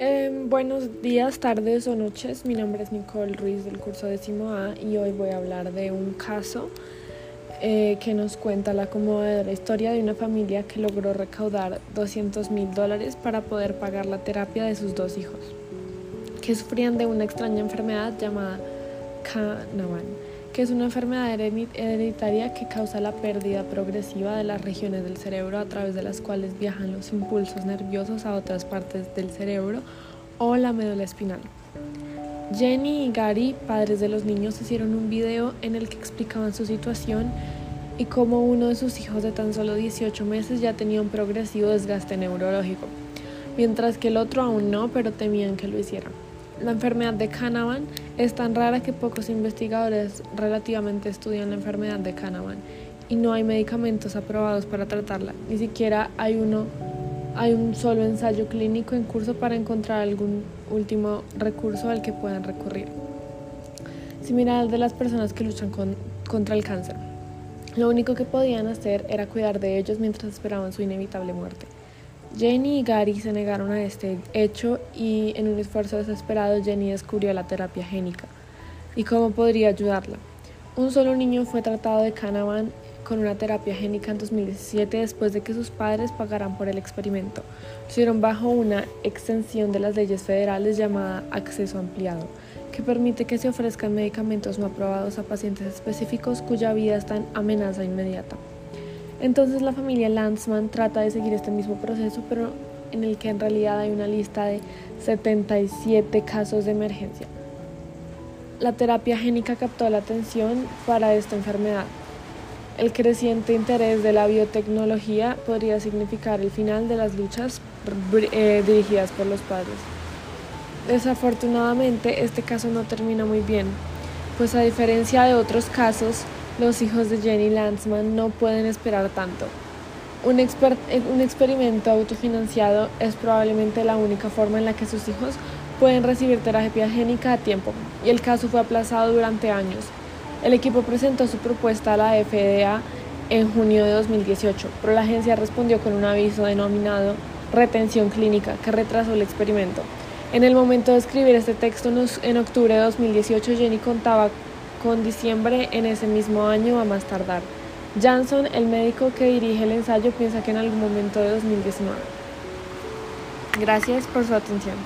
Buenos días, tardes o noches. Mi nombre es Nicole Ruiz del curso décimo A y hoy voy a hablar de un caso eh, que nos cuenta la conmovedora historia de una familia que logró recaudar 200 mil dólares para poder pagar la terapia de sus dos hijos, que sufrían de una extraña enfermedad llamada Canavan, que es una enfermedad hereditaria que causa la pérdida progresiva de las regiones del cerebro a través de las cuales viajan los impulsos nerviosos a otras partes del cerebro o la médula espinal. Jenny y Gary, padres de los niños, hicieron un video en el que explicaban su situación y cómo uno de sus hijos de tan solo 18 meses ya tenía un progresivo desgaste neurológico, mientras que el otro aún no, pero temían que lo hiciera. La enfermedad de Canavan es tan rara que pocos investigadores relativamente estudian la enfermedad de Canavan y no hay medicamentos aprobados para tratarla, ni siquiera hay uno hay un solo ensayo clínico en curso para encontrar algún último recurso al que puedan recurrir. Similar de las personas que luchan contra el cáncer. Lo único que podían hacer era cuidar de ellos mientras esperaban su inevitable muerte. Jenny y Gary se negaron a este hecho y en un esfuerzo desesperado Jenny descubrió la terapia génica y cómo podría ayudarla. Un solo niño fue tratado de Canavan con una terapia génica en 2017 después de que sus padres pagaran por el experimento. Estuvieron bajo una extensión de las leyes federales llamada acceso ampliado, que permite que se ofrezcan medicamentos no aprobados a pacientes específicos cuya vida está en amenaza inmediata. Entonces la familia Lanzman trata de seguir este mismo proceso, pero en el que en realidad hay una lista de 77 casos de emergencia. La terapia génica captó la atención para esta enfermedad, el creciente interés de la biotecnología podría significar el final de las luchas eh, dirigidas por los padres. Desafortunadamente, este caso no termina muy bien, pues a diferencia de otros casos, los hijos de Jenny Lanzman no pueden esperar tanto. Un, eh, un, experimento autofinanciado es probablemente la única forma en la que sus hijos pueden recibir terapia génica a tiempo, y el caso fue aplazado durante años. El equipo presentó su propuesta a la FDA en junio de 2018, pero la agencia respondió con un aviso denominado retención clínica que retrasó el experimento. En el momento de escribir este texto, en octubre de 2018, Jenny contaba con diciembre en ese mismo año a más tardar. Janson, el médico que dirige el ensayo, piensa que en algún momento de 2019. Gracias por su atención.